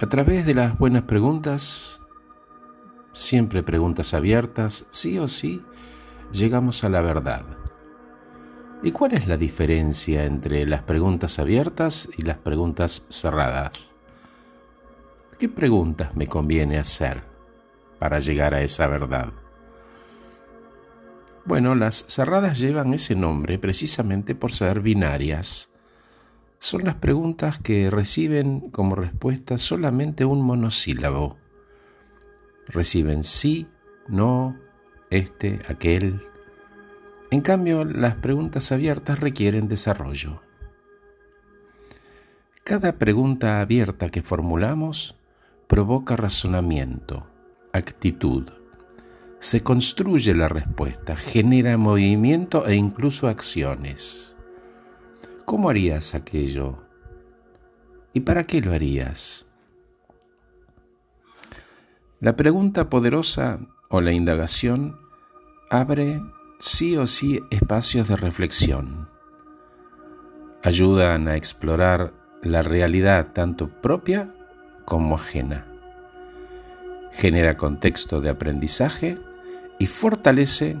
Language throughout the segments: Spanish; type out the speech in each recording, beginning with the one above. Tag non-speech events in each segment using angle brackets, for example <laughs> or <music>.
A través de las buenas preguntas, siempre preguntas abiertas, sí o sí, llegamos a la verdad. ¿Y cuál es la diferencia entre las preguntas abiertas y las preguntas cerradas? ¿Qué preguntas me conviene hacer para llegar a esa verdad? Bueno, las cerradas llevan ese nombre precisamente por ser binarias son las preguntas que reciben como respuesta solamente un monosílabo. Reciben sí, no, este, aquel. En cambio, las preguntas abiertas requieren desarrollo. Cada pregunta abierta que formulamos provoca razonamiento, actitud. Se construye la respuesta, genera movimiento e incluso acciones. ¿Cómo harías aquello? ¿Y para qué lo harías? La pregunta poderosa o la indagación abre sí o sí espacios de reflexión. Ayudan a explorar la realidad tanto propia como ajena. Genera contexto de aprendizaje y fortalece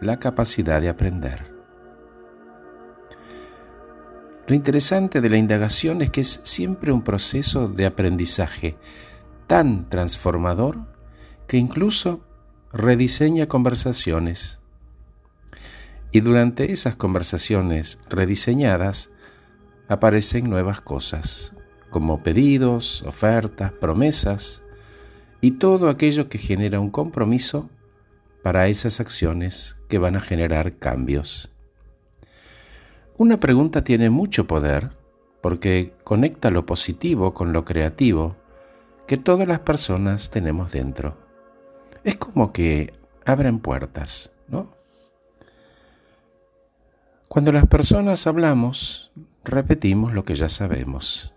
la capacidad de aprender. Lo interesante de la indagación es que es siempre un proceso de aprendizaje tan transformador que incluso rediseña conversaciones. Y durante esas conversaciones rediseñadas aparecen nuevas cosas, como pedidos, ofertas, promesas y todo aquello que genera un compromiso para esas acciones que van a generar cambios. Una pregunta tiene mucho poder porque conecta lo positivo con lo creativo que todas las personas tenemos dentro. Es como que abren puertas, ¿no? Cuando las personas hablamos, repetimos lo que ya sabemos.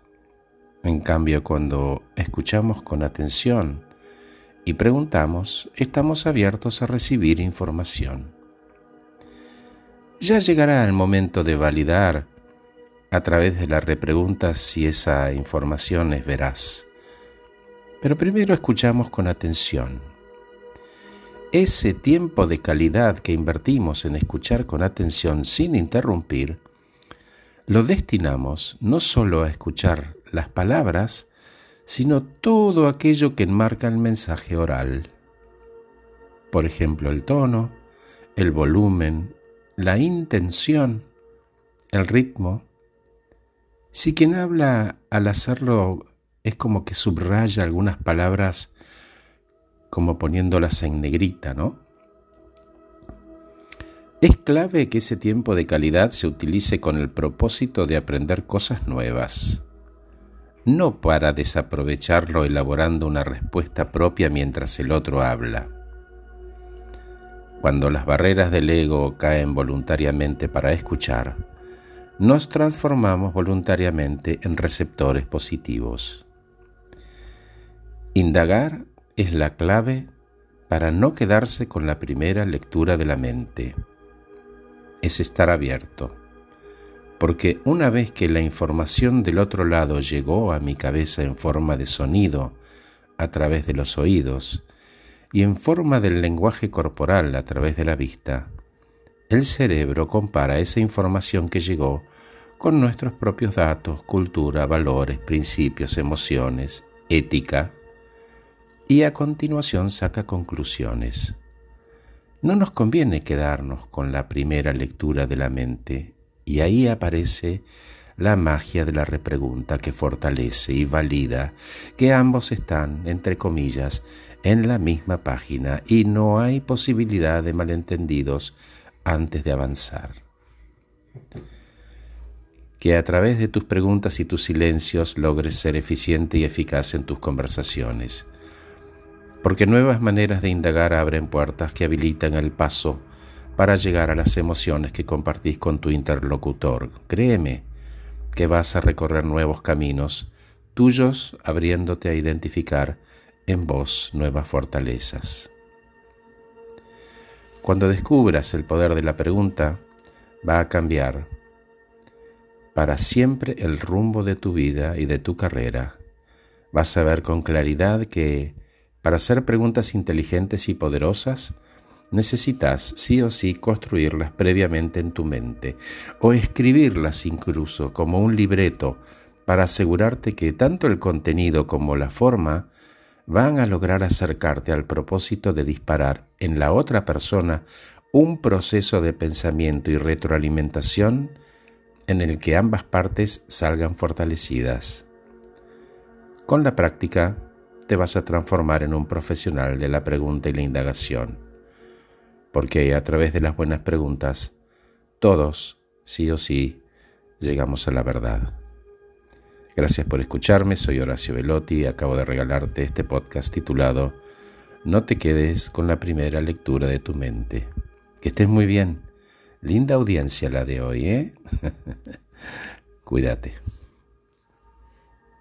En cambio, cuando escuchamos con atención y preguntamos, estamos abiertos a recibir información. Ya llegará el momento de validar a través de la repregunta si esa información es veraz. Pero primero escuchamos con atención. Ese tiempo de calidad que invertimos en escuchar con atención sin interrumpir, lo destinamos no solo a escuchar las palabras, sino todo aquello que enmarca el mensaje oral. Por ejemplo, el tono, el volumen, la intención, el ritmo, si quien habla al hacerlo es como que subraya algunas palabras como poniéndolas en negrita, ¿no? Es clave que ese tiempo de calidad se utilice con el propósito de aprender cosas nuevas, no para desaprovecharlo elaborando una respuesta propia mientras el otro habla. Cuando las barreras del ego caen voluntariamente para escuchar, nos transformamos voluntariamente en receptores positivos. Indagar es la clave para no quedarse con la primera lectura de la mente. Es estar abierto, porque una vez que la información del otro lado llegó a mi cabeza en forma de sonido a través de los oídos, y en forma del lenguaje corporal a través de la vista, el cerebro compara esa información que llegó con nuestros propios datos, cultura, valores, principios, emociones, ética, y a continuación saca conclusiones. No nos conviene quedarnos con la primera lectura de la mente, y ahí aparece la magia de la repregunta que fortalece y valida que ambos están, entre comillas, en la misma página y no hay posibilidad de malentendidos antes de avanzar. Que a través de tus preguntas y tus silencios logres ser eficiente y eficaz en tus conversaciones, porque nuevas maneras de indagar abren puertas que habilitan el paso para llegar a las emociones que compartís con tu interlocutor. Créeme, que vas a recorrer nuevos caminos, tuyos abriéndote a identificar en vos nuevas fortalezas. Cuando descubras el poder de la pregunta, va a cambiar para siempre el rumbo de tu vida y de tu carrera. Vas a ver con claridad que para hacer preguntas inteligentes y poderosas, necesitas sí o sí construirlas previamente en tu mente o escribirlas incluso como un libreto para asegurarte que tanto el contenido como la forma van a lograr acercarte al propósito de disparar en la otra persona un proceso de pensamiento y retroalimentación en el que ambas partes salgan fortalecidas. Con la práctica te vas a transformar en un profesional de la pregunta y la indagación, porque a través de las buenas preguntas, todos, sí o sí, llegamos a la verdad. Gracias por escucharme, soy Horacio Velotti y acabo de regalarte este podcast titulado No te quedes con la primera lectura de tu mente. Que estés muy bien. Linda audiencia la de hoy, ¿eh? <laughs> Cuídate.